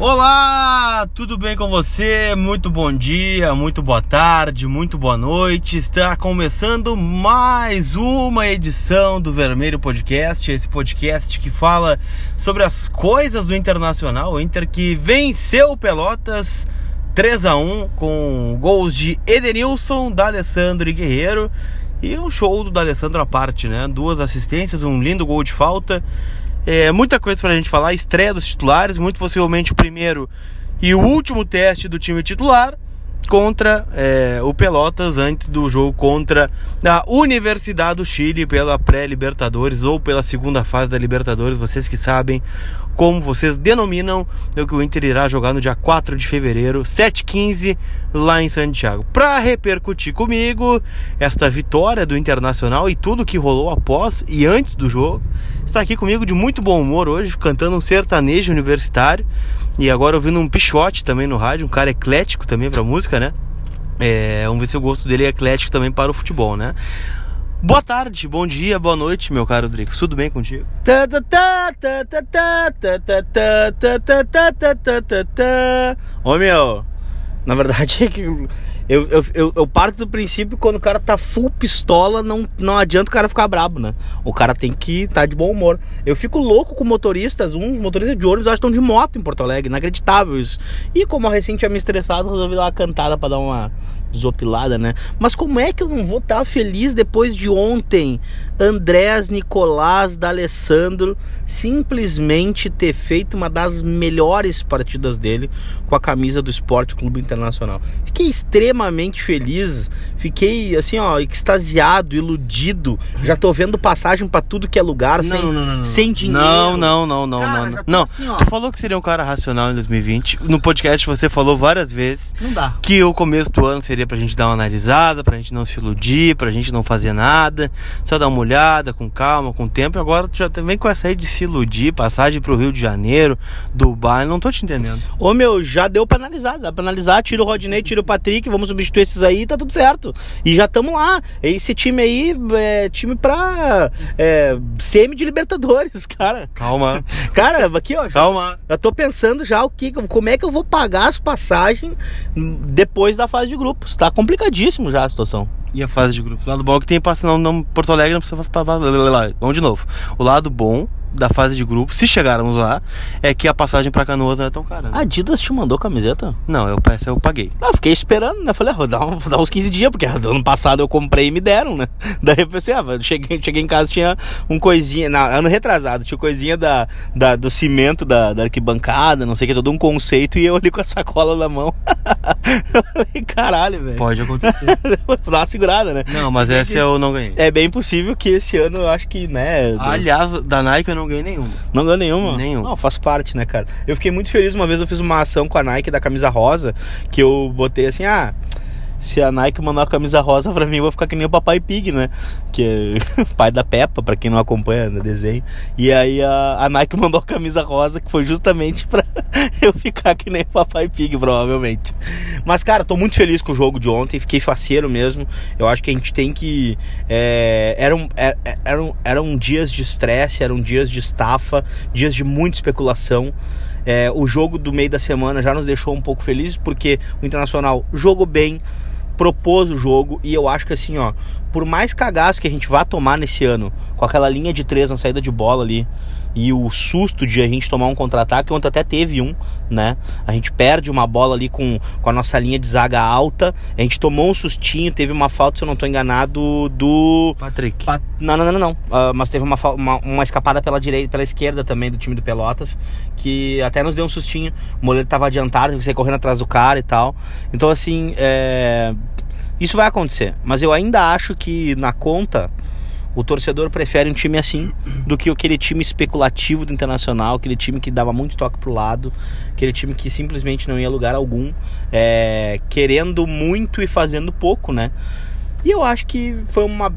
Olá, tudo bem com você? Muito bom dia, muito boa tarde, muito boa noite. Está começando mais uma edição do Vermelho Podcast, esse podcast que fala sobre as coisas do Internacional, o Inter que venceu Pelotas 3 a 1 com gols de Edenilson, D'Alessandro e Guerreiro e um show do D'Alessandro à parte, né? Duas assistências, um lindo gol de falta. É, muita coisa pra gente falar, estreia dos titulares, muito possivelmente o primeiro e o último teste do time titular contra é, o Pelotas antes do jogo contra a Universidade do Chile pela pré-Libertadores ou pela segunda fase da Libertadores, vocês que sabem como vocês denominam, é o que o Inter irá jogar no dia 4 de fevereiro, 7h15, lá em Santiago. Para repercutir comigo esta vitória do Internacional e tudo que rolou após e antes do jogo, está aqui comigo de muito bom humor hoje, cantando um sertanejo universitário e agora ouvindo um pichote também no rádio, um cara eclético também para música, né? É, vamos ver se o gosto dele é eclético também para o futebol, né? Boa tarde, bom dia, boa noite, meu caro Drix. Tudo bem contigo? Ô meu, na verdade é que eu, eu, eu, eu, parto do princípio quando o cara tá full pistola, não, não adianta o cara ficar brabo, né? O cara tem que estar tá de bom humor. Eu fico louco com motoristas, uns motoristas de ônibus, acho que estão de moto em Porto Alegre, inacreditável isso. E como a recente tinha me estressado, resolvi dar uma cantada para dar uma desopilada, né? Mas como é que eu não vou estar tá feliz depois de ontem Andrés Nicolás D'Alessandro simplesmente ter feito uma das melhores partidas dele com a camisa do Esporte Clube Internacional? Fiquei extremamente feliz. Fiquei assim, ó, extasiado, iludido. Já tô vendo passagem para tudo que é lugar, não, sem, não, não, sem dinheiro. Não, não, não, não, cara, não. Não, assim, tu falou que seria um cara racional em 2020. No podcast você falou várias vezes não dá. que o começo do ano seria pra gente dar uma analisada, pra gente não se iludir, pra gente não fazer nada, só dar uma olhada com calma, com tempo. E agora tu já vem com essa aí de se iludir, passagem pro Rio de Janeiro, Dubai, não tô te entendendo. Ô meu, já deu pra analisar, dá pra analisar, tira o Rodney, tira o Patrick, vamos substituir esses aí, tá tudo certo. E já estamos lá. Esse time aí é time pra é, semi de Libertadores, cara. Calma. Cara, aqui, ó. Calma. Eu tô pensando já o que, como é que eu vou pagar as passagens depois da fase de grupos. Tá complicadíssimo já a situação. E a fase de grupos? O lado bom é que tem passe não, não Porto Alegre, não precisa Vamos de novo. O lado bom da fase de grupo, se chegarmos lá, é que a passagem para Canoas não é tão cara. Né? A Adidas te mandou camiseta? Não, eu, essa eu paguei. Eu fiquei esperando, né? Falei, ah, vou dar, um, vou dar uns 15 dias, porque ano passado eu comprei e me deram, né? Daí eu pensei, ah, cheguei, cheguei em casa, tinha um coisinha, na, ano retrasado, tinha coisinha da, da, do cimento da, da arquibancada, não sei o que, todo um conceito, e eu ali com a sacola na mão. falei, caralho, velho. Pode acontecer. dar uma segurada, né? Não, mas essa eu não ganhei. É bem possível que esse ano eu acho que, né... Aliás, da Nike eu não ganhei nenhuma. Não ganhou nenhuma? Nenhum. Não, faz parte, né, cara? Eu fiquei muito feliz. Uma vez eu fiz uma ação com a Nike da camisa rosa, que eu botei assim, ah se a Nike mandar uma camisa rosa pra mim, eu vou ficar que nem o Papai Pig, né? Que é pai da Peppa, pra quem não acompanha no desenho. E aí a, a Nike mandou a camisa rosa, que foi justamente pra eu ficar que nem o Papai Pig, provavelmente. Mas, cara, tô muito feliz com o jogo de ontem, fiquei faceiro mesmo. Eu acho que a gente tem que. É, eram, é, é, eram, eram dias de estresse, eram dias de estafa, dias de muita especulação. É, o jogo do meio da semana já nos deixou um pouco felizes, porque o Internacional jogou bem, propôs o jogo e eu acho que assim, ó, por mais cagaço que a gente vá tomar nesse ano, com aquela linha de três na saída de bola ali, e o susto de a gente tomar um contra-ataque, ontem até teve um, né? A gente perde uma bola ali com, com a nossa linha de zaga alta, a gente tomou um sustinho, teve uma falta, se eu não estou enganado, do... Patrick. Pa... Não, não, não, não. Uh, mas teve uma, uma, uma, escapada pela direita, pela esquerda também do time do Pelotas, que até nos deu um sustinho. O Moleiro estava adiantado, você correndo atrás do cara e tal. Então, assim, é... isso vai acontecer. Mas eu ainda acho que na conta o torcedor prefere um time assim do que aquele time especulativo do Internacional, aquele time que dava muito toque pro lado, aquele time que simplesmente não ia lugar algum, é, querendo muito e fazendo pouco, né? E eu acho que foi uma,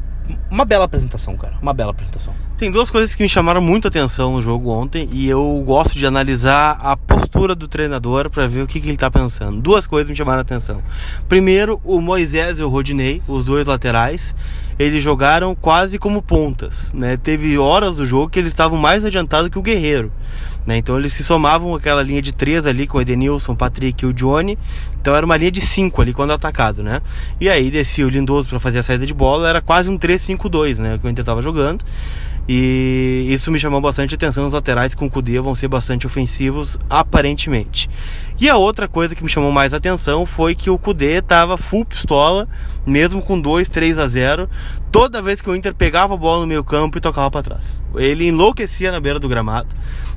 uma bela apresentação, cara. Uma bela apresentação. Tem duas coisas que me chamaram muito atenção no jogo ontem e eu gosto de analisar a postura do treinador para ver o que, que ele está pensando. Duas coisas me chamaram a atenção. Primeiro, o Moisés e o Rodinei, os dois laterais, eles jogaram quase como pontas. Né? Teve horas do jogo que eles estavam mais adiantados que o Guerreiro. Né? Então eles se somavam aquela linha de três ali com o Edenilson, o Patrick e o Johnny. Então era uma linha de cinco ali quando atacado, né? E aí descia o Lindoso para fazer a saída de bola, era quase um 3-5-2, né? Que o Inter estava jogando. E isso me chamou bastante atenção. Os laterais com o Kudê vão ser bastante ofensivos, aparentemente. E a outra coisa que me chamou mais atenção foi que o Kudê estava full pistola, mesmo com 2, 3 a 0, toda vez que o Inter pegava a bola no meio campo e tocava para trás. Ele enlouquecia na beira do gramado,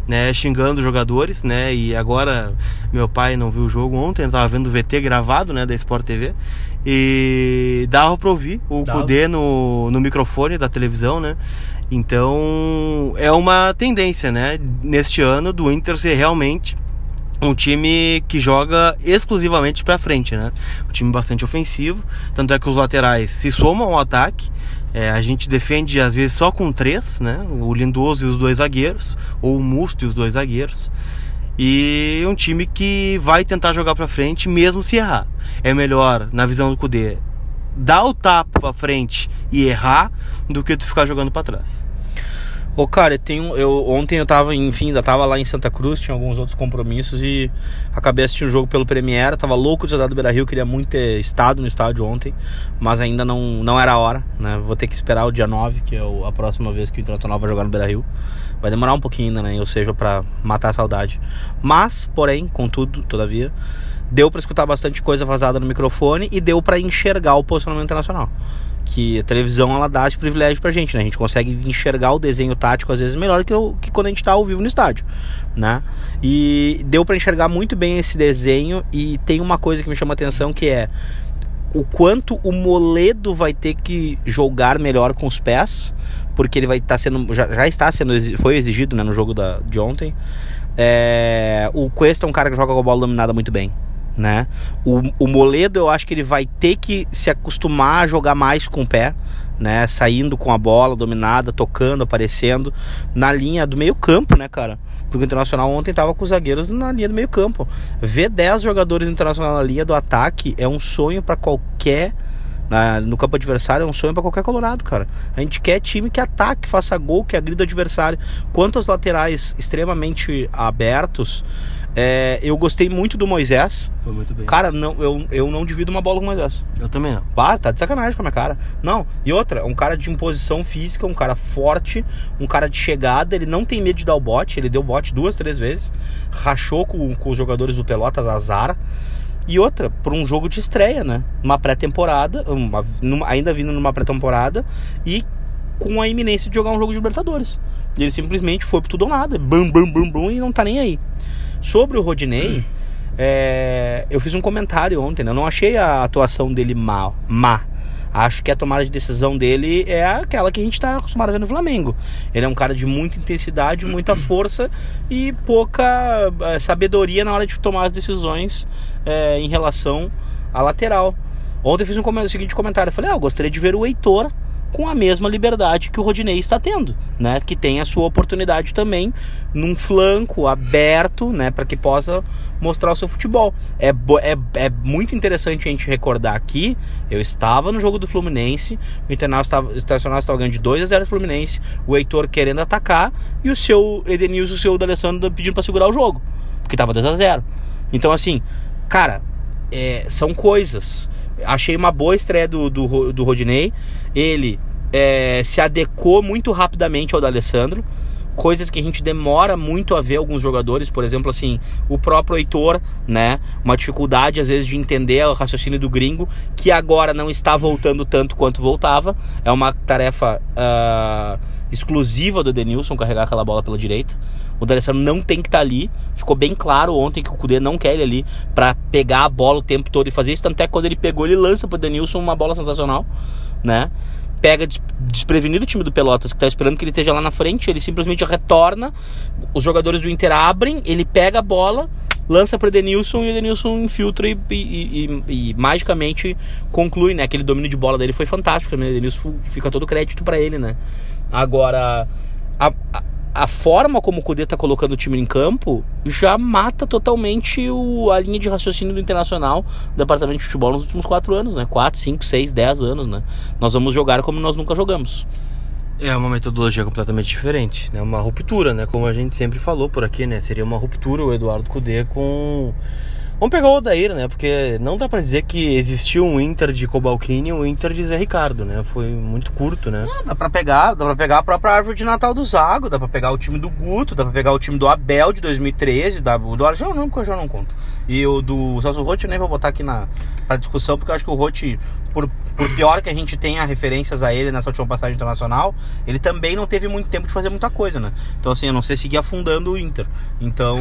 né, xingando os jogadores, né? E agora meu pai não viu o jogo ontem, estava vendo o VT gravado, né, da Sport TV. E dava para ouvir o Kudê no, no microfone da televisão, né? Então é uma tendência, né? Neste ano do Inter ser realmente um time que joga exclusivamente para frente, né? Um time bastante ofensivo, tanto é que os laterais se somam ao ataque. É, a gente defende às vezes só com três, né? O Lindoso e os dois zagueiros, ou o Musto e os dois zagueiros. E um time que vai tentar jogar para frente mesmo se errar. É melhor, na visão do Cudê, dar o tapa para frente e errar do que tu ficar jogando para trás. Ô, cara, tem um, eu, ontem eu tava, enfim, ainda tava lá em Santa Cruz, tinha alguns outros compromissos e acabei assistindo o jogo pelo Premiere, tava louco de jogar do Beira Rio, queria muito ter estado no estádio ontem, mas ainda não, não era a hora, né? Vou ter que esperar o dia 9, que é a próxima vez que o Internacional vai jogar no Beira Rio. Vai demorar um pouquinho ainda, né? Ou seja, para matar a saudade. Mas, porém, contudo, todavia, deu para escutar bastante coisa vazada no microfone e deu para enxergar o posicionamento internacional que a televisão ela dá esse privilégio pra gente, né? A gente consegue enxergar o desenho tático às vezes melhor que, eu, que quando a gente tá ao vivo no estádio, né? E deu para enxergar muito bem esse desenho e tem uma coisa que me chama atenção que é o quanto o Moledo vai ter que jogar melhor com os pés, porque ele vai estar tá sendo já, já, está sendo foi exigido né, no jogo da, de ontem. É, o Cuesta é um cara que joga com a bola dominada muito bem né? O, o Moledo eu acho que ele vai ter que se acostumar a jogar mais com o pé, né? Saindo com a bola dominada, tocando, aparecendo na linha do meio campo, né, cara? Porque o Internacional ontem tava com os zagueiros na linha do meio campo. Ver 10 jogadores internacional na linha do ataque é um sonho para qualquer na, no campo adversário é um sonho para qualquer colorado, cara. A gente quer time que ataque, faça gol, que agrida o adversário. Quanto aos laterais extremamente abertos, é, eu gostei muito do Moisés. Foi muito bem. Cara, não, eu, eu não divido uma bola com o Moisés. Eu também não. Pá, tá de sacanagem com a minha cara. Não. E outra, um cara de imposição física, um cara forte, um cara de chegada, ele não tem medo de dar o bote. Ele deu bote duas, três vezes. Rachou com, com os jogadores do Pelotas, azar. E outra, por um jogo de estreia, né? Uma pré-temporada, ainda vindo numa pré-temporada e com a iminência de jogar um jogo de Libertadores. Ele simplesmente foi pro tudo ou nada, bum, bum, bum, bum, e não tá nem aí. Sobre o Rodinei, é, eu fiz um comentário ontem, né? Eu não achei a atuação dele mal, má. Acho que a tomada de decisão dele é aquela que a gente está acostumado a ver no Flamengo. Ele é um cara de muita intensidade, muita força e pouca é, sabedoria na hora de tomar as decisões é, em relação à lateral. Ontem eu fiz um o seguinte comentário: eu falei, ah, eu gostaria de ver o Heitor com a mesma liberdade que o Rodinei está tendo, né? Que tem a sua oportunidade também num flanco aberto, né? Para que possa mostrar o seu futebol. É, é, é muito interessante a gente recordar aqui. Eu estava no jogo do Fluminense, o Internacional estava, ganhando de 2 a 0 Fluminense, o Heitor querendo atacar e o seu Edenilson, o seu D'Alessandro pedindo para segurar o jogo, porque estava 2 a 0 Então, assim, cara, é, são coisas achei uma boa estreia do, do, do Rodinei. Ele é, se adequou muito rapidamente ao D'Alessandro. Coisas que a gente demora muito a ver alguns jogadores, por exemplo, assim, o próprio Heitor, né? Uma dificuldade às vezes de entender o raciocínio do gringo, que agora não está voltando tanto quanto voltava. É uma tarefa uh, exclusiva do Denilson carregar aquela bola pela direita. O D'Alessandro não tem que estar tá ali. Ficou bem claro ontem que o Cudê não quer ele ali para pegar a bola o tempo todo e fazer isso. Tanto é que quando ele pegou, ele lança pro Denilson uma bola sensacional, né? Pega desprevenido o time do Pelotas, que tá esperando que ele esteja lá na frente. Ele simplesmente retorna. Os jogadores do Inter abrem, ele pega a bola, lança para Denilson e o Denilson infiltra e, e, e, e, magicamente conclui, né? Aquele domínio de bola dele foi fantástico também. O Denilson fica todo crédito para ele, né? Agora, a, a, a forma como o Cudê tá colocando o time em campo já mata totalmente o, a linha de raciocínio do Internacional do Departamento de Futebol nos últimos quatro anos, né? Quatro, cinco, seis, dez anos, né? Nós vamos jogar como nós nunca jogamos. É uma metodologia completamente diferente, né? Uma ruptura, né? Como a gente sempre falou por aqui, né? Seria uma ruptura o Eduardo Cudê com Vamos pegar o Odair, né? Porque não dá para dizer que existiu um Inter de Cobalcini e um Inter de Zé Ricardo, né? Foi muito curto, né? Não, dá pra pegar, dá pra pegar a própria árvore de Natal do Zago, dá pra pegar o time do Guto, dá pra pegar o time do Abel de 2013, dá, o do Arjão não, porque eu já não conto. E o do Celso Rotti eu nem vou botar aqui na discussão, porque eu acho que o Rotti, por, por pior que a gente tenha referências a ele nessa última passagem internacional, ele também não teve muito tempo de fazer muita coisa, né? Então assim, eu não sei seguir afundando o Inter. Então.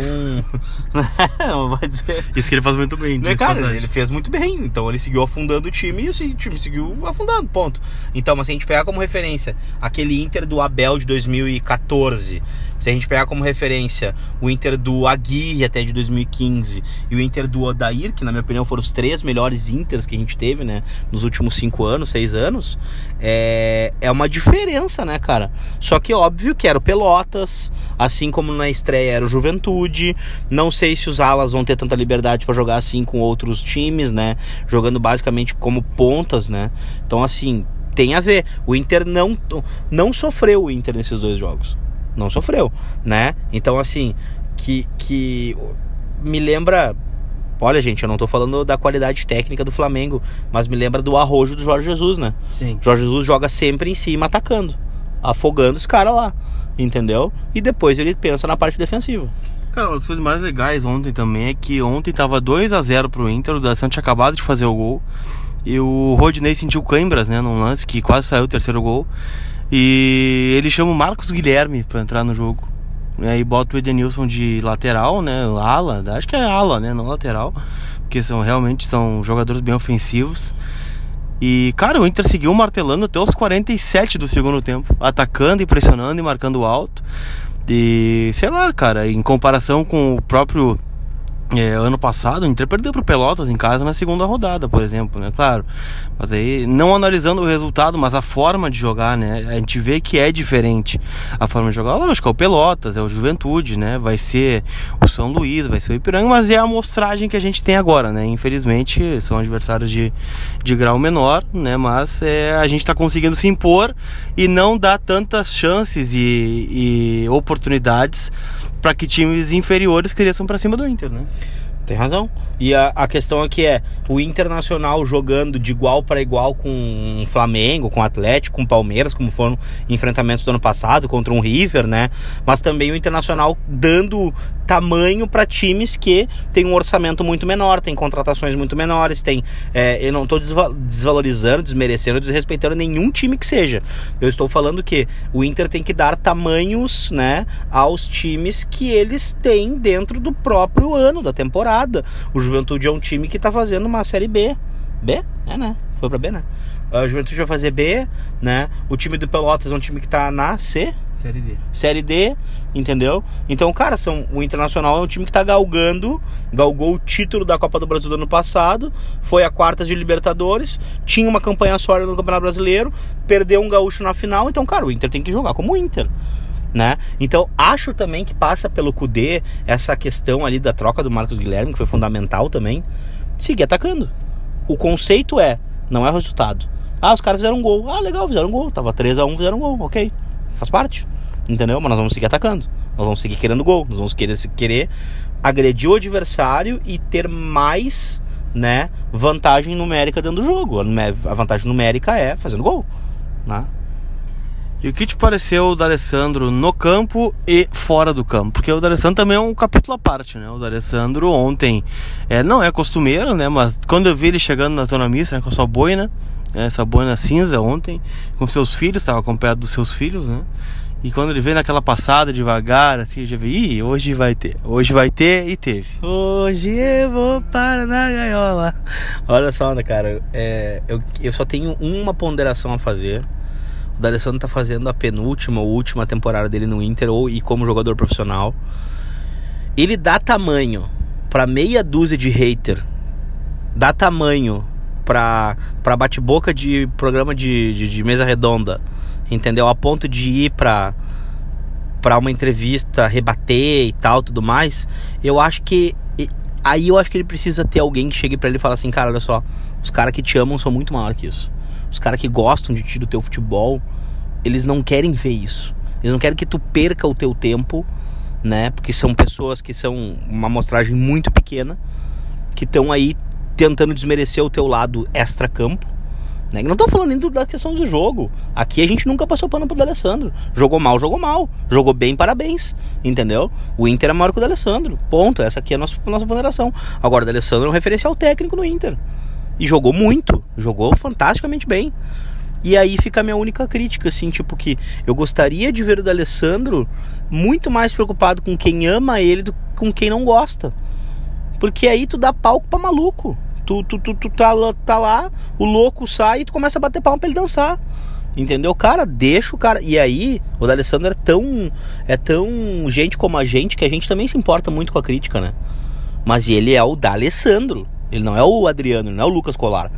não vai dizer. Isso que ele faz muito bem, né, cara? Passagem. Ele fez muito bem. Então ele seguiu afundando o time e assim, o time seguiu afundando, ponto. Então, mas se a gente pegar como referência aquele Inter do Abel de 2014, se a gente pegar como referência o Inter do Aguirre até de 2015 e o Inter do Odair, que na minha opinião foram os três melhores Inters que a gente teve, né, nos últimos cinco anos, seis anos, é, é uma diferença, né, cara? Só que óbvio que era o Pelotas, assim como na estreia era o Juventude. Não sei se os alas vão ter tanta liberdade para jogar assim com outros times, né? Jogando basicamente como pontas, né? Então, assim, tem a ver. O Inter não, não sofreu o Inter nesses dois jogos. Não sofreu, né? Então, assim, que, que me lembra. Olha, gente, eu não tô falando da qualidade técnica do Flamengo, mas me lembra do arrojo do Jorge Jesus, né? Sim. Jorge Jesus joga sempre em cima atacando, afogando os caras lá, entendeu? E depois ele pensa na parte defensiva. Cara, uma das coisas mais legais ontem também é que ontem tava 2 a 0 pro Inter, o D'Alessandro tinha acabado de fazer o gol. E o Rodney sentiu câimbras, né, num lance que quase saiu o terceiro gol. E ele chama o Marcos Guilherme para entrar no jogo. E aí bota o Edenilson de lateral, né, ala, acho que é ala, né, não lateral, porque são realmente são jogadores bem ofensivos. E, cara, o Inter seguiu martelando até os 47 do segundo tempo, atacando e pressionando e marcando alto. E sei lá, cara, em comparação com o próprio é, ano passado, o Inter perdeu pro Pelotas em casa na segunda rodada, por exemplo, né? Claro. Mas aí, não analisando o resultado, mas a forma de jogar, né? A gente vê que é diferente a forma de jogar. Lógico, é o Pelotas, é o Juventude, né? Vai ser o São Luís, vai ser o Ipiranga, mas é a amostragem que a gente tem agora, né? Infelizmente, são adversários de, de grau menor, né? Mas é, a gente está conseguindo se impor e não dá tantas chances e, e oportunidades para que times inferiores cresçam para cima do Inter, né? Tem razão. E a, a questão aqui é o Internacional jogando de igual para igual com o Flamengo, com o Atlético, com o Palmeiras, como foram enfrentamentos do ano passado contra um River, né? Mas também o Internacional dando tamanho para times que têm um orçamento muito menor, tem contratações muito menores, tem. É, eu não estou desvalorizando, desmerecendo, desrespeitando nenhum time que seja. Eu estou falando que o Inter tem que dar tamanhos, né, aos times que eles têm dentro do próprio ano da temporada. O Juventude é um time que está fazendo uma série B. B? É, né? Foi para B, né? A Juventude vai fazer B, né? O time do Pelotas é um time que tá na C. Série D. Série D, entendeu? Então, cara, são, o Internacional é um time que tá galgando, galgou o título da Copa do Brasil do ano passado, foi a quartas de Libertadores, tinha uma campanha sólida no Campeonato Brasileiro, perdeu um gaúcho na final, então, cara, o Inter tem que jogar como o Inter. Né? Então acho também que passa pelo Cudê essa questão ali da troca do Marcos Guilherme, que foi fundamental também, seguir atacando. O conceito é, não é o resultado. Ah, os caras fizeram um gol. Ah, legal, fizeram um gol. Tava 3 a 1 fizeram um gol, ok. Faz parte. Entendeu? Mas nós vamos seguir atacando. Nós vamos seguir querendo gol. Nós vamos querer, querer agredir o adversário e ter mais né, vantagem numérica dentro do jogo. A vantagem numérica é fazendo gol. Né? E o que te pareceu o D'Alessandro no campo e fora do campo? Porque o D'Alessandro também é um capítulo à parte, né? O D'Alessandro ontem é, não é costumeiro, né? Mas quando eu vi ele chegando na zona mista né, com a sua boina, né, essa boina cinza ontem, com seus filhos, estava com perto dos seus filhos, né? E quando ele veio naquela passada devagar, assim, já vi, Ih, hoje vai ter. Hoje vai ter e teve. Hoje eu vou para na gaiola. Olha só, né, cara, é, eu, eu só tenho uma ponderação a fazer o D'Alessandro tá fazendo a penúltima ou última temporada dele no Inter ou e como jogador profissional. Ele dá tamanho para meia dúzia de hater. Dá tamanho pra, pra bate-boca de programa de, de, de, mesa redonda. Entendeu? A ponto de ir pra, para uma entrevista rebater e tal, tudo mais, eu acho que aí eu acho que ele precisa ter alguém que chegue para ele e fale assim, cara, olha só, os caras que te amam são muito maior que isso. Os caras que gostam de ti do teu futebol, eles não querem ver isso. Eles não querem que tu perca o teu tempo, né? Porque são pessoas que são uma amostragem muito pequena, que estão aí tentando desmerecer o teu lado extra-campo. Né? Não estou falando nem do, da questão do jogo. Aqui a gente nunca passou pano pro D'Alessandro. Jogou mal, jogou mal. Jogou bem, parabéns. Entendeu? O Inter é maior que o D'Alessandro. Ponto. Essa aqui é a nossa, a nossa ponderação. Agora, o D'Alessandro é um referencial técnico no Inter. E jogou muito. Jogou fantasticamente bem. E aí fica a minha única crítica, assim, tipo que eu gostaria de ver o D'Alessandro muito mais preocupado com quem ama ele do que com quem não gosta. Porque aí tu dá palco pra maluco. Tu, tu, tu, tu tá, tá lá, o louco sai e tu começa a bater palma pra ele dançar. Entendeu? Cara, deixa o cara. E aí, o D'Alessandro é tão. É tão gente como a gente que a gente também se importa muito com a crítica, né? Mas ele é o D'Alessandro. Ele não é o Adriano, ele não é o Lucas Colar.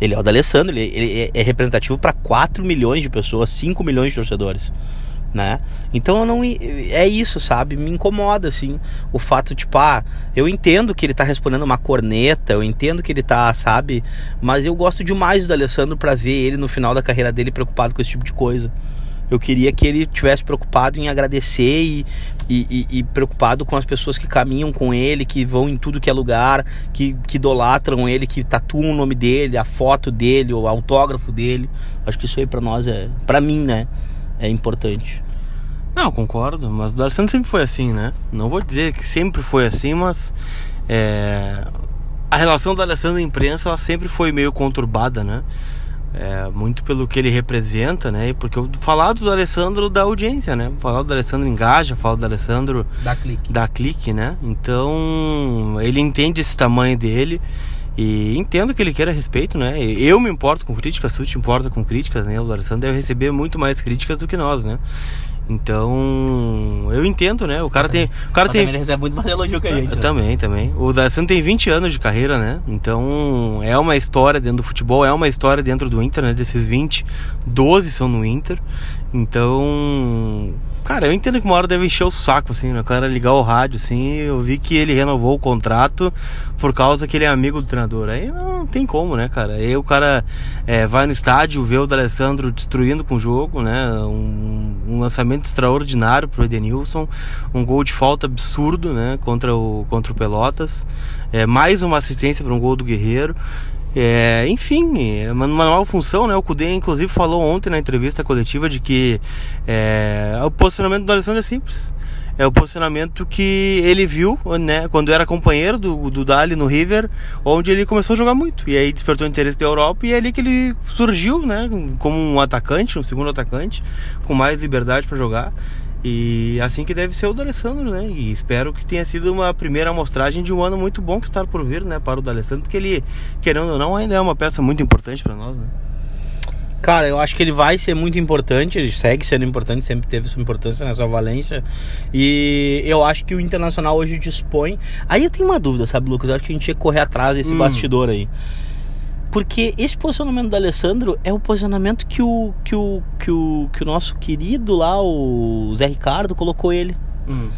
Ele é o D'Alessandro, ele, ele é representativo para 4 milhões de pessoas, 5 milhões de torcedores né? Então eu não é isso, sabe? Me incomoda assim o fato tipo, ah, eu entendo que ele tá respondendo uma corneta, eu entendo que ele tá, sabe? Mas eu gosto demais do Alessandro para ver ele no final da carreira dele preocupado com esse tipo de coisa. Eu queria que ele tivesse preocupado em agradecer e, e, e, e, preocupado com as pessoas que caminham com ele, que vão em tudo que é lugar, que, que idolatram ele, que tatuam o nome dele, a foto dele, o autógrafo dele. Acho que isso aí para nós é, para mim, né? é importante. Não, concordo, mas o D'Alessandro sempre foi assim, né? Não vou dizer que sempre foi assim, mas é, a relação do Alessandro e imprensa ela sempre foi meio conturbada, né? É, muito pelo que ele representa, né? Porque eu falar do Alessandro da audiência, né? Falar do Alessandro engaja, falar do Alessandro da clique. da clique, né? Então ele entende esse tamanho dele e entendo que ele queira respeito, né? Eu me importo com críticas, tu te importa com críticas, né? O Alessandro deve receber muito mais críticas do que nós, né? Então, eu entendo, né? O cara tem. O cara tem. Ele recebe muito mais elogio que a gente. Né? Também, também. O D'Alessandro tem 20 anos de carreira, né? Então, é uma história dentro do futebol, é uma história dentro do Inter, né? Desses 20, 12 são no Inter. Então, cara, eu entendo que uma hora deve encher o saco, assim, né? O cara ligar o rádio, assim, eu vi que ele renovou o contrato por causa que ele é amigo do treinador. Aí não tem como, né, cara? Aí o cara é, vai no estádio, vê o D'Alessandro destruindo com o jogo, né? Um, um, lançamento extraordinário pro Edenilson, um gol de falta absurdo, né? Contra o, contra o Pelotas. É, mais uma assistência para um gol do Guerreiro. É, enfim, é nova função, né? O Cudê, inclusive, falou ontem na entrevista coletiva de que é, o posicionamento do Alessandro é simples. É o posicionamento que ele viu, né, quando era companheiro do, do Dali no River, onde ele começou a jogar muito. E aí despertou o interesse da Europa e é ali que ele surgiu, né, como um atacante, um segundo atacante, com mais liberdade para jogar. E assim que deve ser o D'Alessandro, né? E espero que tenha sido uma primeira amostragem de um ano muito bom que está por vir, né? Para o D'Alessandro, porque ele, querendo ou não, ainda é uma peça muito importante para nós, né? Cara, eu acho que ele vai ser muito importante, ele segue sendo importante, sempre teve sua importância na sua valência. E eu acho que o Internacional hoje dispõe. Aí eu tenho uma dúvida, sabe, Lucas? Eu acho que a gente tinha que correr atrás desse hum. bastidor aí. Porque esse posicionamento do Alessandro é o posicionamento que o, que o, que o, que o nosso querido lá, o Zé Ricardo, colocou ele. Hum.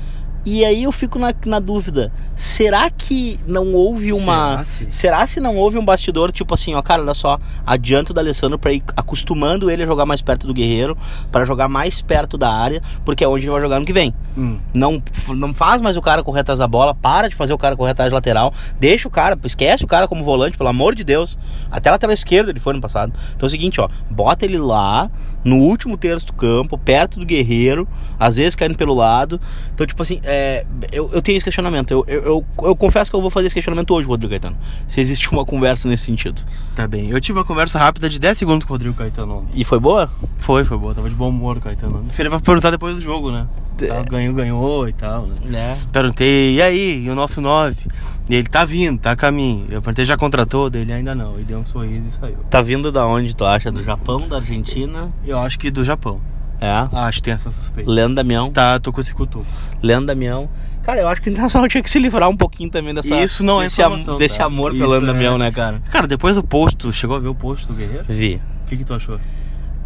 E aí eu fico na, na dúvida, será que não houve uma. Será se? será se não houve um bastidor, tipo assim, ó, cara, olha só, adianta o Alessandro pra ir acostumando ele a jogar mais perto do Guerreiro, para jogar mais perto da área, porque é onde ele vai jogar no que vem. Hum. Não, não faz mais o cara correr atrás da bola, para de fazer o cara correr atrás de lateral, deixa o cara, esquece o cara como volante, pelo amor de Deus. Até lateral esquerda ele foi no passado. Então é o seguinte, ó, bota ele lá, no último terço do campo, perto do Guerreiro, às vezes caindo pelo lado. Então, tipo assim, é, eu, eu tenho esse questionamento. Eu, eu, eu, eu, confesso que eu vou fazer esse questionamento hoje, Rodrigo Caetano. Se existe uma conversa nesse sentido. Tá bem. Eu tive uma conversa rápida de 10 segundos com o Rodrigo Caetano. E foi boa? Foi, foi boa. Tava de bom humor o Caetano. Esperei pra perguntar depois do jogo, né? Tava, ganhou, ganhou e tal, né? É. Perguntei, e aí, e o nosso 9? E ele tá vindo, tá a caminho. Eu perguntei, já contratou? Ele ainda não. Ele deu um sorriso e saiu. Tá vindo da onde, tu acha? Do Japão, da Argentina? Eu acho que do Japão. É? Acho que tem essa suspeita. Leandro Damião. Tá, tô com esse cutuco. Leandro Damião. Cara, eu acho que o Internacional tinha que se livrar um pouquinho também dessa, Isso não é desse, am desse tá? amor pelo Leandro é... Damião, né, cara? Cara, depois do post, tu chegou a ver o post do Guerreiro? Vi. O que, que tu achou?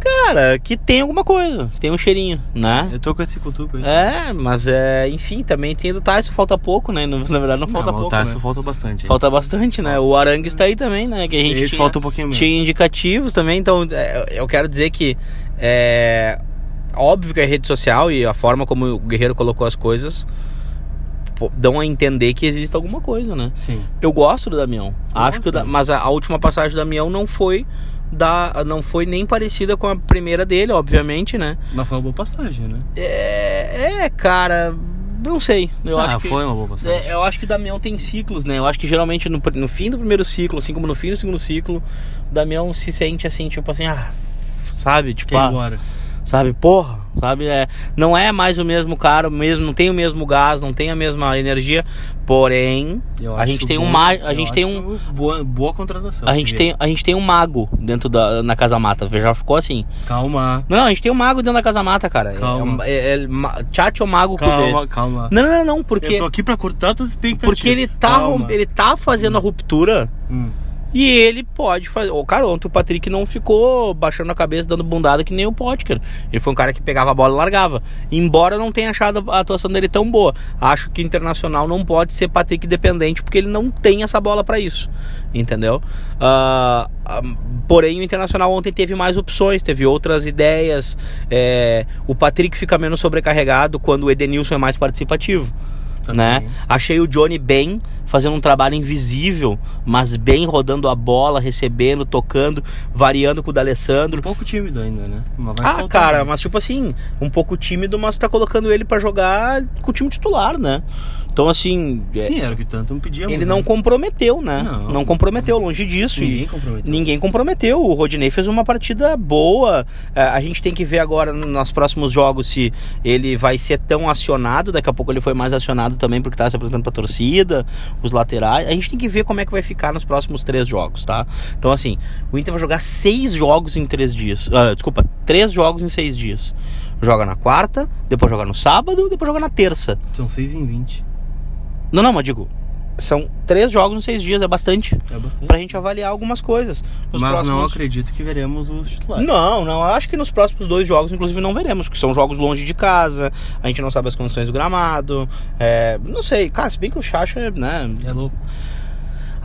Cara, que tem alguma coisa, tem um cheirinho, né? Eu tô com esse cutuco aí. É, mas é, enfim, também tem do Tyson, falta pouco, né? Na verdade não falta não, pouco. O Tyson né? falta bastante. Falta bastante, né? O Arangues tá aí também, né? Que a gente Esse tinha, falta um pouquinho menos. tinha indicativos também, então é, eu quero dizer que é óbvio que a rede social e a forma como o Guerreiro colocou as coisas dão a entender que existe alguma coisa, né? Sim. Eu gosto do Damião. Eu Acho que o gosto. mas a, a última passagem do Damião não foi da não foi nem parecida com a primeira dele, obviamente, né? Mas foi uma boa passagem, né? É, é cara, não sei. Eu ah, acho que foi uma boa passagem. é, eu acho que o Damião tem ciclos, né? Eu acho que geralmente no, no fim do primeiro ciclo, assim como no fim do segundo ciclo, o Damião se sente assim, tipo assim, ah, sabe? Tipo, ah. Sabe, porra, sabe? É, não é mais o mesmo cara, mesmo, não tem o mesmo gás, não tem a mesma energia, porém, Eu a gente tem um bom- ma- a gente tem um Boa, boa contratação. a gente tem a gente tem um mago dentro da na casa mata, já ficou assim. Calma. Não, a gente tem um mago dentro da casa mata, cara. Calma. É, é, é, é o mago. Calma, calma. Não, não, não, porque Eu tô aqui pra cortar tuas expectativas. porque ele tá Calma. ele tá fazendo a ruptura Hum. E ele pode fazer. O cara, ontem o Patrick não ficou baixando a cabeça, dando bundada que nem o Potker. Ele foi um cara que pegava a bola e largava. Embora não tenha achado a atuação dele tão boa. Acho que o Internacional não pode ser Patrick dependente, porque ele não tem essa bola para isso. Entendeu? Ah, porém, o Internacional ontem teve mais opções, teve outras ideias. É, o Patrick fica menos sobrecarregado quando o Edenilson é mais participativo Também. né? Achei o Johnny bem, fazendo um trabalho invisível, mas bem rodando a bola, recebendo, tocando, variando com o Um D'Alessandro. pouco tímido ainda, né? Ah, cara, mais. mas tipo assim, um pouco tímido, mas tá colocando ele pra jogar com o time titular, né? Então assim, é, Sim, era o que tanto me pedíamos. ele não né? comprometeu, né? Não. Não, comprometeu, longe disso. Ninguém comprometeu. Ninguém comprometeu. O Rodinei fez uma partida boa. É, A gente tem que ver agora no- nos próximos jogos se ele vai ser tão acionado. Daqui a pouco ele foi mais acionado também porque tá se apresentando pra torcida, os laterais. A gente tem que ver como é que vai ficar nos próximos três jogos, tá? Então, assim, o Inter vai jogar seis jogos em três dias. Ah, desculpa, três jogos em seis dias. Joga na quarta, depois joga no sábado, depois joga na terça. São 6 em 20. Não, não, mas digo, são três jogos em seis dias, é bastante. É bastante. Pra gente avaliar algumas coisas. Nos Mas não próximos- acredito que veremos os titulares. Não, não, acho que nos próximos dois jogos, inclusive, não veremos, porque são jogos longe de casa, a gente não sabe as condições do gramado, é, não sei, cara, se bem que o Chacha, né, É louco.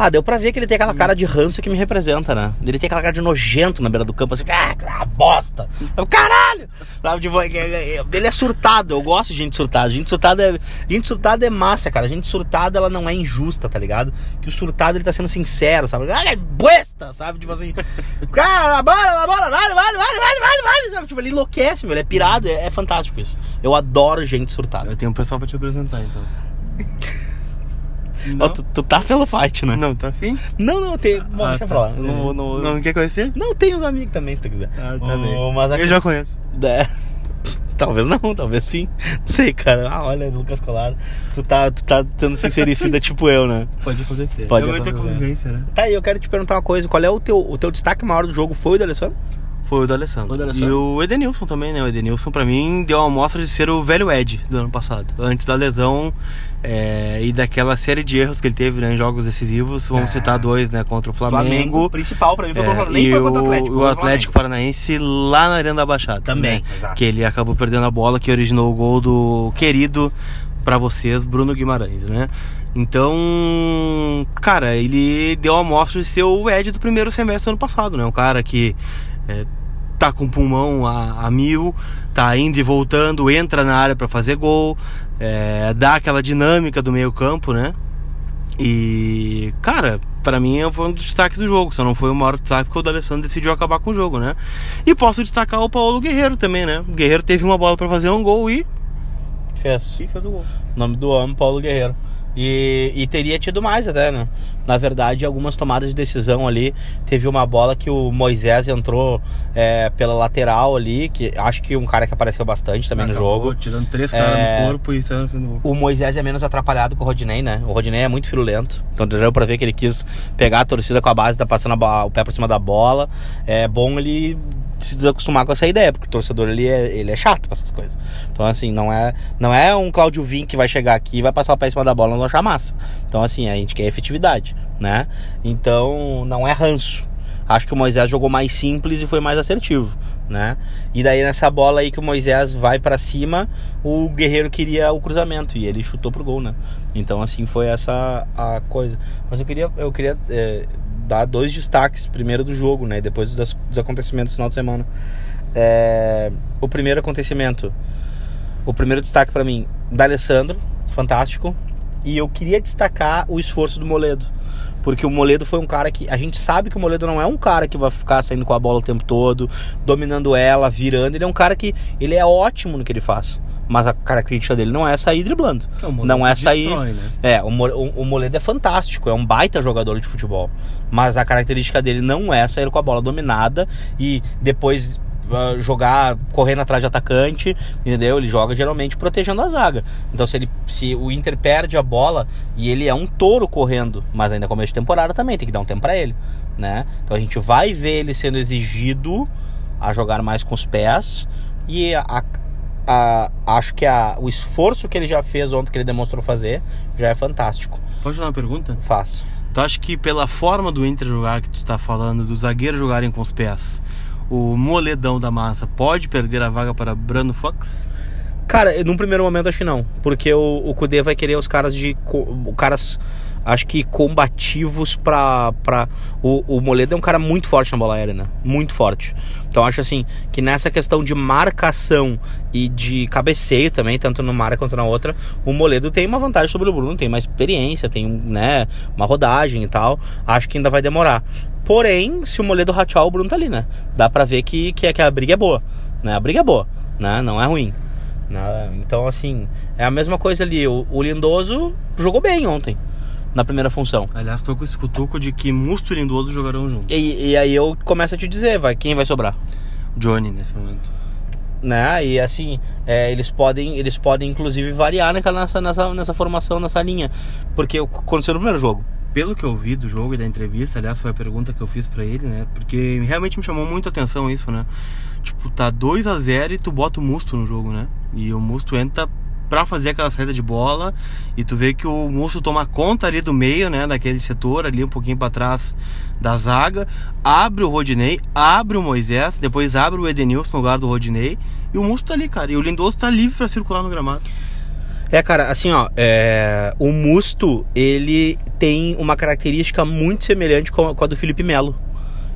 Ah, deu pra ver que ele tem aquela cara de ranço que me representa, né, ele tem aquela cara de nojento na beira do campo, assim, ah, que bosta, eu, caralho, sabe, tipo, ele é surtado, eu gosto de gente surtada, gente surtada é, gente surtada é massa, cara, gente surtada, ela não é injusta, tá ligado, que o surtado, ele tá sendo sincero, sabe, ah, é besta, sabe, tipo assim, cara, a bola, a bola, vale, vale, vale, vale, vale, vale, sabe, tipo, ele enlouquece, meu, ele é pirado, é, é fantástico isso, eu adoro gente surtada. Eu tenho um pessoal pra te apresentar, então. Ó, tu, tu tá pelo fight, né? Não, tá afim? Não, não, tem. Bom, Ah, deixa tá. pra lá. Não, não, Não, quer conhecer? não, tem os amigos também, se tu quiser. Ah, tá Oh, bem. mas aqui- Eu já conheço. É. Talvez não, talvez sim. Não sei, cara. Ah, olha, Lucas Colar. Tu tá, tu tá sendo sincericida tipo eu, né? Pode acontecer. Pode é muita convivência, né? Tá aí, eu quero te perguntar uma coisa. Qual é o teu, o teu destaque maior do jogo? Foi o do Alessandro? Foi o do Alessandro. O do Alessandro. E o Edenilson também, né? O Edenilson, pra mim, deu uma amostra de ser o velho Ed do ano passado. Antes da lesão é, e daquela série de erros que ele teve né, em jogos decisivos. Vamos É. citar dois, né? Contra o Flamengo. principal pra mim foi é, contra o Nem e foi contra o Atlético. o, o Atlético Paranaense lá na Arena da Baixada. Também, né? Que ele acabou perdendo a bola, que originou o gol do querido pra vocês, Bruno Guimarães, né? Então, cara, ele deu a amostra de ser o Ed do primeiro semestre do ano passado, né? Um cara que é, tá com o pulmão a, a mil, tá indo e voltando, entra na área pra fazer gol, é, dá aquela dinâmica do meio campo, né? E, cara, pra mim foi um dos destaques do jogo. Só não foi o maior destaque porque o D'Alessandro decidiu acabar com o jogo, né? E posso destacar o Paulo Guerreiro também, né? O Guerreiro teve uma bola pra fazer um gol e, Fez. e fez o gol. Nome do homem, Paulo Guerreiro. E, e teria tido mais até, né? Na verdade, algumas tomadas de decisão ali. Teve uma bola que o Moisés entrou é, pela lateral ali, que acho que um cara que apareceu bastante também no Acabou jogo. Tirando três caras É. no corpo e saindo no. O Moisés é menos atrapalhado que o Rodinei, né? O Rodinei é muito firulento. Então deu pra ver que ele quis pegar a torcida com a base, tá passando a o pé por cima da bola. É bom ele se desacostumar com essa ideia, porque o torcedor ele é, ele é chato pra essas coisas. Então, assim, não é, não é um Claudio Vim que vai chegar aqui e vai passar o pé em cima da bola e nós achar massa. Então, assim, a gente quer efetividade, né? Então, não é ranço. Acho que o Moisés jogou mais simples e foi mais assertivo, né? E daí nessa bola aí que o Moisés vai para cima, o Guerreiro queria o cruzamento e ele chutou pro gol, né? Então assim foi essa a coisa. Mas eu queria eu queria é, dar dois destaques primeiro do jogo, né? Depois dos, acontecimentos do final de semana. É, o primeiro acontecimento, o primeiro destaque para mim, da Alessandro, fantástico. E eu queria destacar o esforço do Moledo. Porque o Moledo foi um cara que. A gente sabe que o Moledo não é um cara que vai ficar saindo com a bola o tempo todo, dominando ela, virando. Ele é um cara que. Ele é ótimo no que ele faz. Mas a característica dele não é sair driblando. É, não é sair. Destrói, né? É, o, o, o Moledo é fantástico, é um baita jogador de futebol. Mas a característica dele não é sair com a bola dominada e depois ah, jogar correndo atrás de atacante, entendeu? Ele joga geralmente protegendo a zaga. Então se ele se o Inter perde a bola e ele é um touro correndo, mas ainda começo de temporada também, tem que dar um tempo pra ele, né? Então a gente vai ver ele sendo exigido a jogar mais com os pés e a- a- acho que a- o esforço que ele já fez ontem, que ele demonstrou fazer, já é fantástico. Pode fazer uma pergunta? Faço. Tu acha que pela forma do Inter jogar que tu tá falando, dos zagueiros jogarem com os pés, o moledão da massa pode perder a vaga para Brano Fox? Cara, num primeiro momento acho que não. Porque o, o Kudê vai querer os caras de. o caras. Acho que combativos pra. pra o, o Moledo é um cara muito forte na bola aérea, né? Muito forte. Então acho assim que nessa questão de marcação e de cabeceio também, tanto numa área quanto na outra, o Moledo tem uma vantagem sobre o Bruno, tem mais experiência, tem né, uma rodagem e tal. Acho que ainda vai demorar. Porém, se o Moledo rachar, o Bruno tá ali, né? Dá pra ver que, que, que a briga é boa. Né? A briga é boa, né? Não é ruim. né? Então, assim, é a mesma coisa ali. O, o Lindoso jogou bem ontem, na primeira função. Aliás, tô com esse cutuco de que Musto e Lindoso jogarão juntos. E, e aí eu começo a te dizer, vai, quem vai sobrar? Johnny nesse momento. Né? E assim, é, eles podem, eles podem inclusive variar nessa, nessa, nessa formação, nessa linha. Porque aconteceu no primeiro jogo. Pelo que eu vi do jogo e da entrevista, aliás, foi a pergunta que eu fiz pra ele, né? Porque realmente me chamou muito a atenção isso, né? Tipo, tá 2 a 0 e tu bota o Musto no jogo, né? E o Musto entra pra fazer aquela saída de bola e tu vê que o Musto toma conta ali do meio, né, daquele setor ali um pouquinho pra trás da zaga, abre o Rodinei, abre o Moisés, depois abre o Edenilson no lugar do Rodinei e o Musto tá ali, cara. E o Lindoso tá livre pra circular no gramado. É, cara, assim, ó, é, o Musto, ele tem uma característica muito semelhante com a, do Felipe Melo.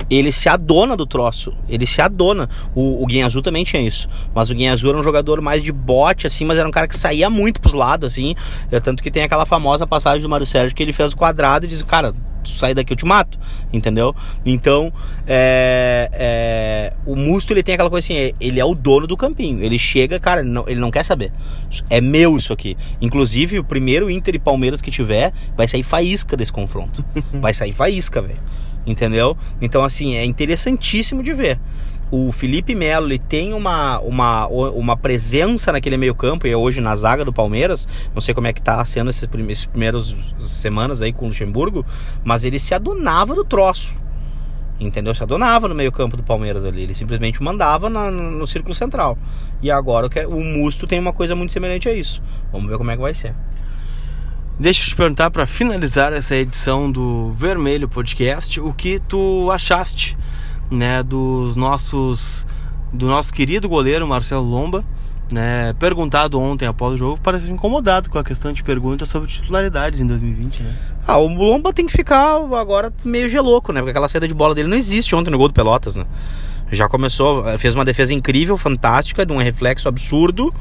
Ele se adona do troço, ele se adona. O, o Guinha Azul também tinha isso, mas o Guinha Azul era um jogador mais de bote, assim, mas era um cara que saía muito pros lados, assim. É, tanto que tem aquela famosa passagem do Mário Sérgio que ele fez o quadrado e diz, cara, tu sair daqui eu te mato, entendeu? Então, é, é, o Musto ele tem aquela coisa assim, ele é o dono do campinho. Ele chega, cara, ele não, ele não quer saber. É meu isso aqui. Inclusive, o primeiro Inter e Palmeiras que tiver, vai sair faísca desse confronto. Vai sair faísca, velho. Entendeu? Então, assim, é interessantíssimo de ver. O Felipe Melo ele tem uma, uma, uma presença naquele meio campo e é hoje na zaga do Palmeiras. Não sei como é que tá sendo esses, prime- esses primeiros semanas aí com o Luxemburgo, mas ele se adonava do troço. Entendeu? Se adonava no meio campo do Palmeiras ali. Ele simplesmente mandava na- no, círculo central. E agora é- o Musto tem uma coisa muito semelhante a isso. Vamos ver como é que vai ser. Deixa eu te perguntar para finalizar essa edição do Vermelho Podcast, o que tu achaste, né, dos nossos do nosso querido goleiro Marcelo Lomba, né, perguntado ontem após o jogo, parece incomodado com a questão de perguntas sobre titularidades em 2020, né? Ah, o Lomba tem que ficar agora meio geloco, né? Porque aquela saída de bola dele não existe ontem no gol do Pelotas, né? Já começou, fez uma defesa incrível, fantástica, de um reflexo absurdo,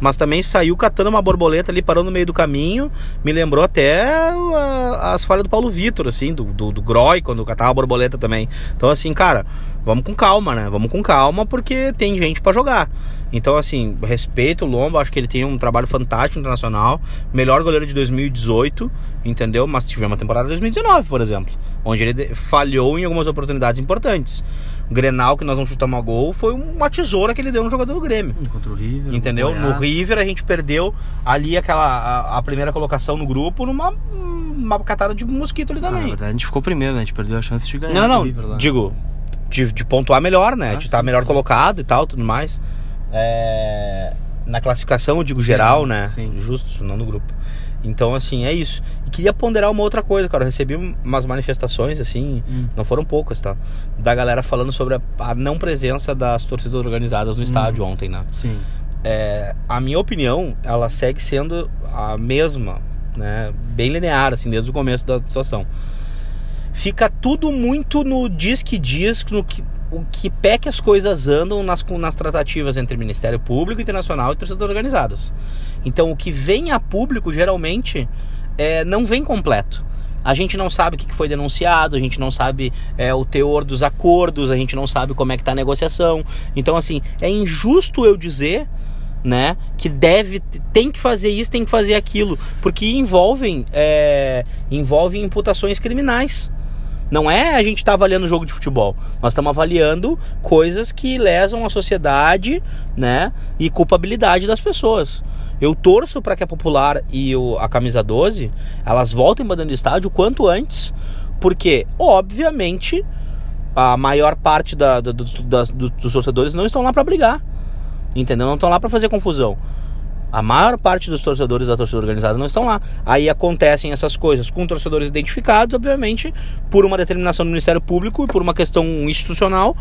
mas também saiu catando uma borboleta ali, parou no meio do caminho. Me lembrou até ah, as falhas do Paulo Vitor, assim, do, do, do Groy, quando catava a borboleta também. Então, assim, cara, vamos com calma, né? Vamos com calma, porque tem gente pra jogar. Então, assim, respeito o Lomba, acho que ele tem um trabalho fantástico internacional, melhor goleiro de 2018, entendeu? Mas tivemos uma temporada de 2019, por exemplo, onde ele falhou em algumas oportunidades importantes. O Grenal, que nós não chutamos a gol, foi uma tesoura que ele deu no jogador do Grêmio. Contra o River. Entendeu? No. River a gente perdeu ali aquela a, a primeira colocação no grupo numa uma catada de mosquito ali Ah, na também. verdade, a gente ficou primeiro, né? A gente perdeu a chance de ganhar. não, não, não. River. Digo, de, de pontuar melhor, né? Ah, de estar sim, melhor colocado e tal, tudo mais. É, na classificação, eu digo geral, Geral, né? sim. Justo, não no grupo. Então, assim, é isso. E queria ponderar uma outra coisa, cara. Eu recebi umas manifestações, assim, hum. não foram poucas, tá? Da galera falando sobre a, a não presença das torcidas organizadas no hum. estádio ontem, né? Sim. É, a minha opinião, ela segue sendo a mesma, né? Bem linear, assim, desde o começo da situação. Fica tudo muito no diz que diz, no que, o que pé que as coisas andam nas, nas tratativas entre Ministério Público Internacional e torcidas organizadas. Então, o que vem a público geralmente é, não vem completo. A gente não sabe o que foi denunciado, a gente não sabe é, o teor dos acordos, a gente não sabe como é que está a negociação. Então, assim, é injusto eu dizer né? Que deve, tem que fazer isso, tem que fazer aquilo, porque envolvem, é, envolvem imputações criminais. Não é a gente estar tá avaliando jogo de futebol. Nós estamos avaliando coisas que lesam a sociedade, né? E culpabilidade das pessoas. Eu torço para que a Popular e o, a Camisa 12 elas voltem para dentro do estádio o quanto antes, porque, obviamente, a maior parte da, da, da, dos torcedores não estão lá para brigar. Entendeu? Não estão lá para fazer confusão. A maior parte dos torcedores da torcida organizada não estão lá. Aí acontecem essas coisas com torcedores identificados, obviamente, por uma determinação do Ministério Público e por uma questão institucional,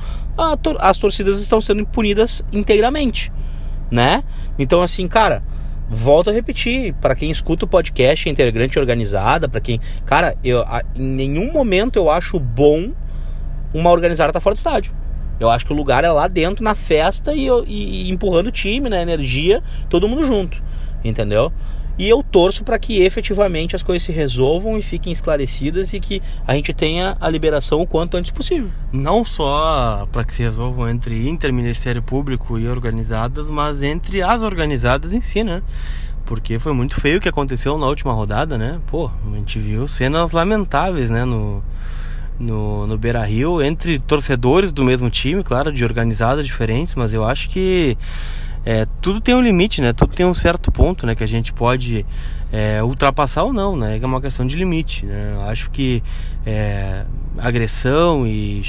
tor as torcidas estão sendo punidas inteiramente, né? Então, assim, cara, volto a repetir, para quem escuta o podcast é integrante organizada, para quem, cara, eu, em nenhum momento eu acho bom uma organizada estar tá fora do estádio. Eu acho que o lugar é lá dentro, na festa e, e, e empurrando o time, né? Energia, todo mundo junto, entendeu? E eu torço para que efetivamente as coisas se resolvam e fiquem esclarecidas e que a gente tenha a liberação o quanto antes possível. Não só para que se resolvam entre interministério público e organizadas, mas entre as organizadas em si, né? Porque foi muito feio o que aconteceu na última rodada, né? Pô, a gente viu cenas lamentáveis, né? No, no, no Beira Rio, entre torcedores do mesmo time, claro, de organizadas diferentes, mas eu acho que é, tudo tem um limite, né? Tudo tem um certo ponto, né? Que a gente pode é, ultrapassar ou não, né? É uma questão de limite, né? Eu acho que é, agressão e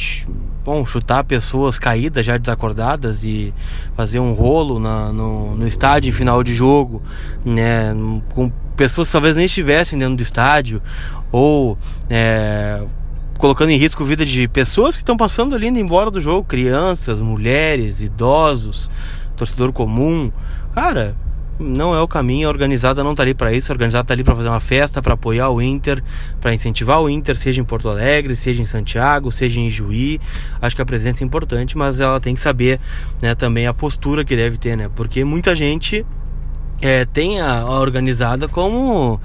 bom, chutar pessoas caídas já desacordadas e fazer um rolo na, no, no estádio em final de jogo, né? Com pessoas que talvez nem estivessem dentro do estádio ou é, colocando em risco a vida de pessoas que estão passando ali indo embora do jogo, crianças, mulheres, idosos, torcedor comum. Cara, não é o caminho, a organizada não tá ali para isso, a organizada tá ali para fazer uma festa, para apoiar o Inter, para incentivar o Inter, seja em Porto Alegre, seja em Santiago, seja em Juí. Acho que a presença é importante, mas ela tem que saber, né, também a postura que deve ter, né? Porque muita gente é, tem a, a organizada como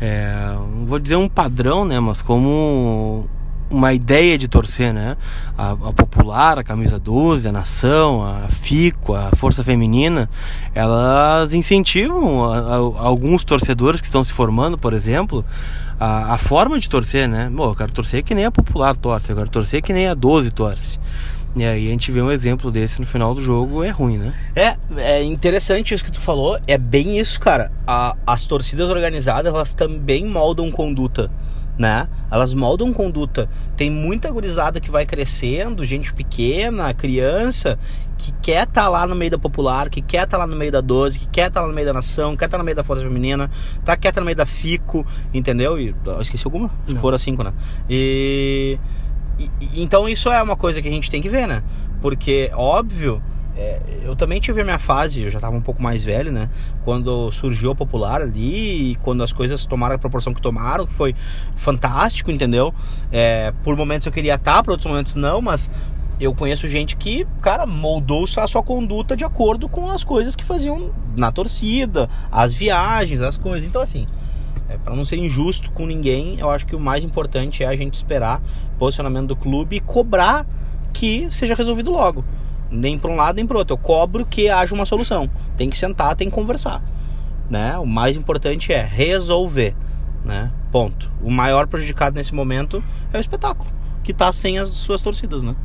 é, vou dizer um padrão, né, mas como uma ideia de torcer, né? A, a, Popular, a Camisa 12, a Nação, a FICO, a Força Feminina, elas incentivam a, a, alguns torcedores que estão se formando, por exemplo, a, forma de torcer, né? Bom, eu quero torcer que nem a Popular torce, eu quero torcer que nem a 12 torce. E aí a gente vê um exemplo desse no final do jogo, é ruim, né? É, é interessante isso que tu falou, é bem isso, cara. as torcidas organizadas, elas também moldam conduta né? Elas moldam conduta. Tem muita gurizada que vai crescendo, gente pequena, criança, que quer estar tá lá no meio da popular, que quer estar tá lá no meio da 12, que quer estar tá lá no meio da nação, quer estar tá no meio da força feminina, tá, quer estar tá no meio da FICO, entendeu? E, eu esqueci alguma? Não. Foram cinco, né? E, e, então isso é uma coisa que a gente tem que ver, né? Porque, óbvio, é, eu também tive a minha fase, eu já estava um pouco mais velho, né? Quando surgiu o popular ali, quando as coisas tomaram a proporção que tomaram, que foi fantástico, entendeu? É, por momentos eu queria estar, por outros momentos não, mas eu conheço gente que, cara, moldou a sua conduta de acordo com as coisas que faziam na torcida, as viagens, as coisas. Então, assim, é, para não ser injusto com ninguém, eu acho que o mais importante é a gente esperar o posicionamento do clube e cobrar que seja resolvido logo nem para um lado nem para outro. Eu cobro que haja uma solução. Tem que sentar, tem que conversar. Né? O mais importante é resolver. Né? Ponto. O maior prejudicado nesse momento é o espetáculo, que está sem as suas torcidas, né?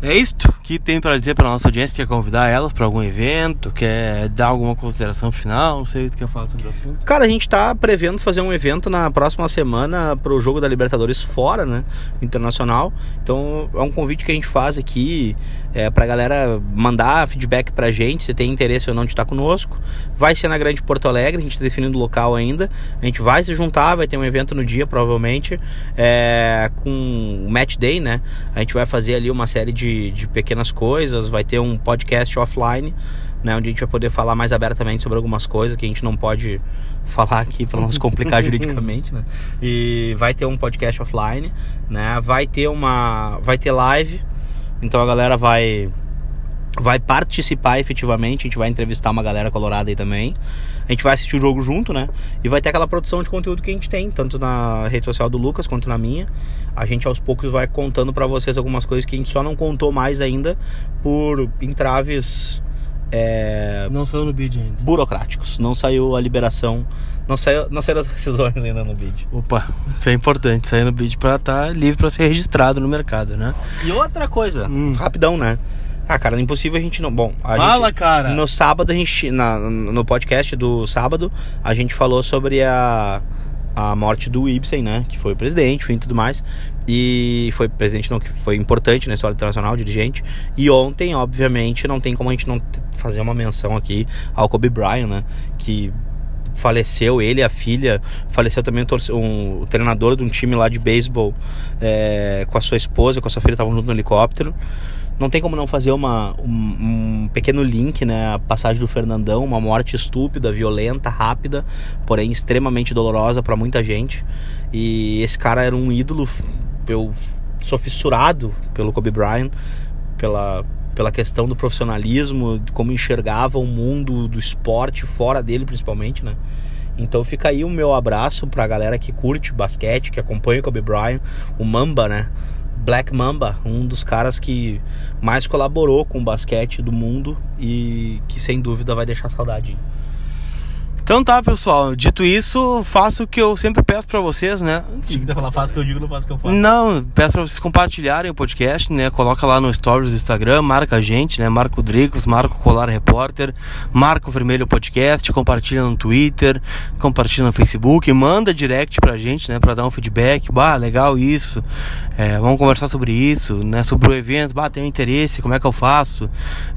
É isto que tem para dizer para nossa audiência. Quer convidar elas para algum evento? Quer dar alguma consideração final? Não sei o que quer falar sobre o assunto. Cara, a gente tá prevendo fazer um evento na próxima semana pro jogo da Libertadores fora, né? Internacional. Então é um convite que a gente faz aqui é, pra galera mandar feedback pra gente, se tem interesse ou não de estar conosco. Vai ser na Grande Porto Alegre, a gente tá definindo o local ainda. A gente vai se juntar, vai ter um evento no dia, provavelmente, é, com o Match Day, né? A gente vai fazer ali uma série de de, pequenas coisas, vai ter um podcast offline, né, onde a gente vai poder falar mais abertamente sobre algumas coisas que a gente não pode falar aqui para não se complicar juridicamente, né? E vai ter um podcast offline, né? Vai ter uma vai ter live. Então a galera vai vai participar efetivamente, a gente vai entrevistar uma galera colorada aí também. A gente vai assistir o jogo junto, né? E vai ter aquela produção de conteúdo que a gente tem, tanto na rede social do Lucas quanto na minha. A gente aos poucos vai contando para vocês algumas coisas que a gente só não contou mais ainda por entraves é... Não saiu no bid ainda. Burocráticos. Não saiu a liberação. Não saiu, não saiu as decisões ainda no bid. Opa, isso é importante. Sair no bid para estar tá livre para ser registrado no mercado, né? E outra coisa, hum. rapidão, né? Ah, cara, é impossível a gente não. Bom, a Fala, gente, cara! No sábado, a gente. Na, no podcast do sábado, a gente falou sobre a, a morte do Ibsen, né? Que foi presidente, enfim, tudo mais. E foi presidente, não, que foi importante na história internacional, dirigente. E ontem, obviamente, não tem como a gente não fazer uma menção aqui ao Kobe Bryant, né? Que faleceu, ele a filha, faleceu também um, um, um treinador de um time lá de beisebol é, com a sua esposa, com a sua filha, estavam junto no helicóptero não tem como não fazer uma, um, um, pequeno link, né? A passagem do Fernandão, uma morte estúpida, violenta, rápida, porém extremamente dolorosa para muita gente. E esse cara era um ídolo, eu sou fissurado pelo Kobe Bryant, pela, pela questão do profissionalismo, de como enxergava o mundo do esporte, fora dele principalmente, né? Então fica aí o meu abraço pra galera que curte basquete, que acompanha o Kobe Bryant, o Mamba, né? Black Mamba, um dos caras que mais colaborou com o basquete do mundo e que sem dúvida vai deixar saudade. Então tá, pessoal. Dito isso, faço o que eu sempre peço para vocês, né? Tinha que falar, faço o que eu digo, não faço o que eu faço. Não, peço pra vocês compartilharem o podcast, né? Coloca lá no Stories do Instagram, marca a gente, né? Marco Dricos, Marco Colar Repórter, Marco Vermelho Podcast, compartilha no Twitter, compartilha no Facebook, manda direct pra gente, né? Pra dar um feedback. Bah, legal isso. É, vamos conversar sobre isso, né? Sobre o evento. Bah, tenho interesse, como é que eu faço?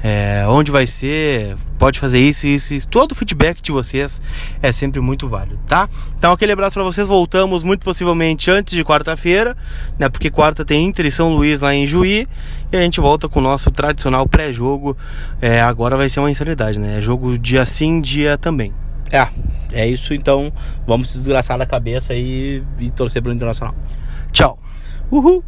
É, onde vai ser? Pode fazer isso, isso, isso. Todo o feedback de vocês é sempre muito válido, tá? Então aquele abraço para vocês, voltamos muito possivelmente antes de quarta-feira, né? Porque quarta tem Inter e São Luís lá em Juí e a gente volta com o nosso tradicional pré-jogo. É, agora vai ser uma insanidade, né? Jogo dia sim, dia também. É, é isso então. Vamos desgraçar da cabeça e, e torcer pro Internacional. Tchau. Woohoo!